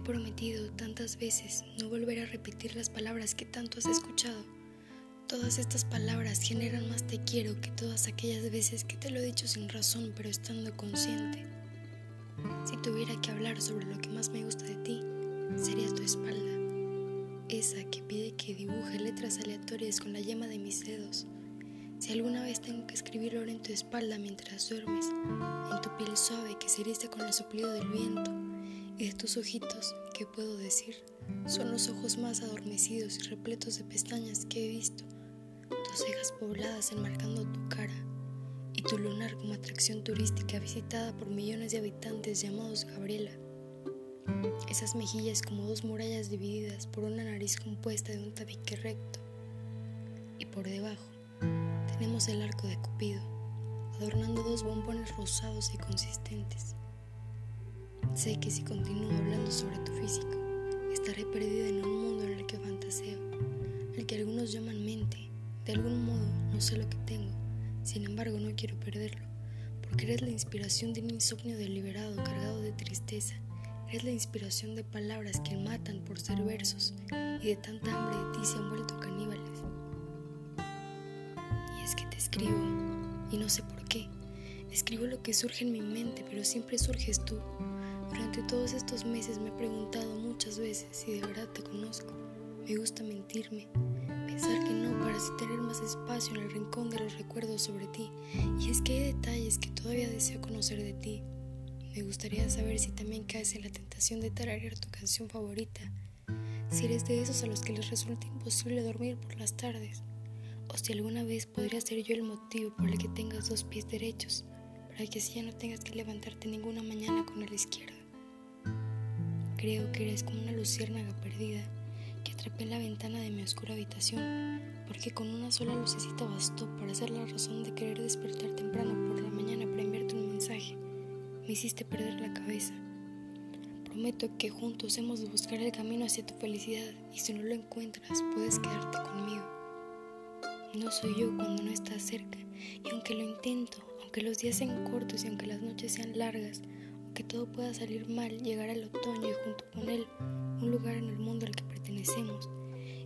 prometido tantas veces no volver a repetir las palabras que tanto has escuchado. Todas estas palabras generan más te quiero que todas aquellas veces que te lo he dicho sin razón pero estando consciente. Si tuviera que hablar sobre lo que más me gusta de ti, sería tu espalda, esa que pide que dibuje letras aleatorias con la yema de mis dedos. Si alguna vez tengo que escribirlo en tu espalda mientras duermes, en tu piel suave que se eriza con el soplido del viento, tus ojitos, ¿qué puedo decir? Son los ojos más adormecidos y repletos de pestañas que he visto, tus cejas pobladas enmarcando tu cara, y tu lunar como atracción turística visitada por millones de habitantes llamados Gabriela. Esas mejillas como dos murallas divididas por una nariz compuesta de un tabique recto. Y por debajo tenemos el arco de Cupido, adornando dos bombones rosados y consistentes. Sé que si continúo hablando sobre tu físico, estaré perdida en un mundo en el que fantaseo, el que algunos llaman mente. De algún modo no sé lo que tengo, sin embargo no quiero perderlo, porque eres la inspiración de un insomnio deliberado cargado de tristeza, eres la inspiración de palabras que matan por ser versos y de tanta hambre de ti se han vuelto caníbales. Y es que te escribo, y no sé por qué, escribo lo que surge en mi mente, pero siempre surges tú. Durante todos estos meses me he preguntado muchas veces si de verdad te conozco. Me gusta mentirme, pensar que no para así tener más espacio en el rincón de los recuerdos sobre ti. Y es que hay detalles que todavía deseo conocer de ti. Me gustaría saber si también caes en la tentación de tararear tu canción favorita, si eres de esos a los que les resulta imposible dormir por las tardes, o si alguna vez podría ser yo el motivo por el que tengas dos pies derechos, para que así ya no tengas que levantarte ninguna mañana con el izquierdo. Creo que eres como una luciérnaga perdida que atrapé en la ventana de mi oscura habitación, porque con una sola lucecita bastó para ser la razón de querer despertar temprano por la mañana para enviarte un mensaje. Me hiciste perder la cabeza. Prometo que juntos hemos de buscar el camino hacia tu felicidad y si no lo encuentras puedes quedarte conmigo. No soy yo cuando no estás cerca y aunque lo intento, aunque los días sean cortos y aunque las noches sean largas, que todo pueda salir mal, llegar al otoño y junto con él un lugar en el mundo al que pertenecemos.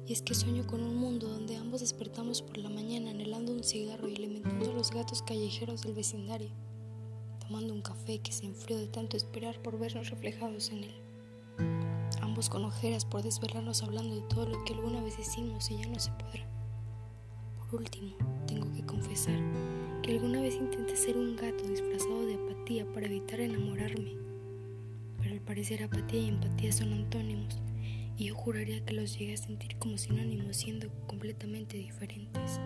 Y es que sueño con un mundo donde ambos despertamos por la mañana anhelando un cigarro y alimentando a los gatos callejeros del vecindario, tomando un café que se enfrió de tanto esperar por vernos reflejados en él. Ambos con ojeras por desvelarnos hablando de todo lo que alguna vez hicimos y ya no se podrá. Por último, tengo que confesar que alguna vez intenté ser un gato disfrazado de apatía para evitar enamorarme. Pero al parecer apatía y empatía son antónimos, y yo juraría que los llegué a sentir como sinónimos siendo completamente diferentes.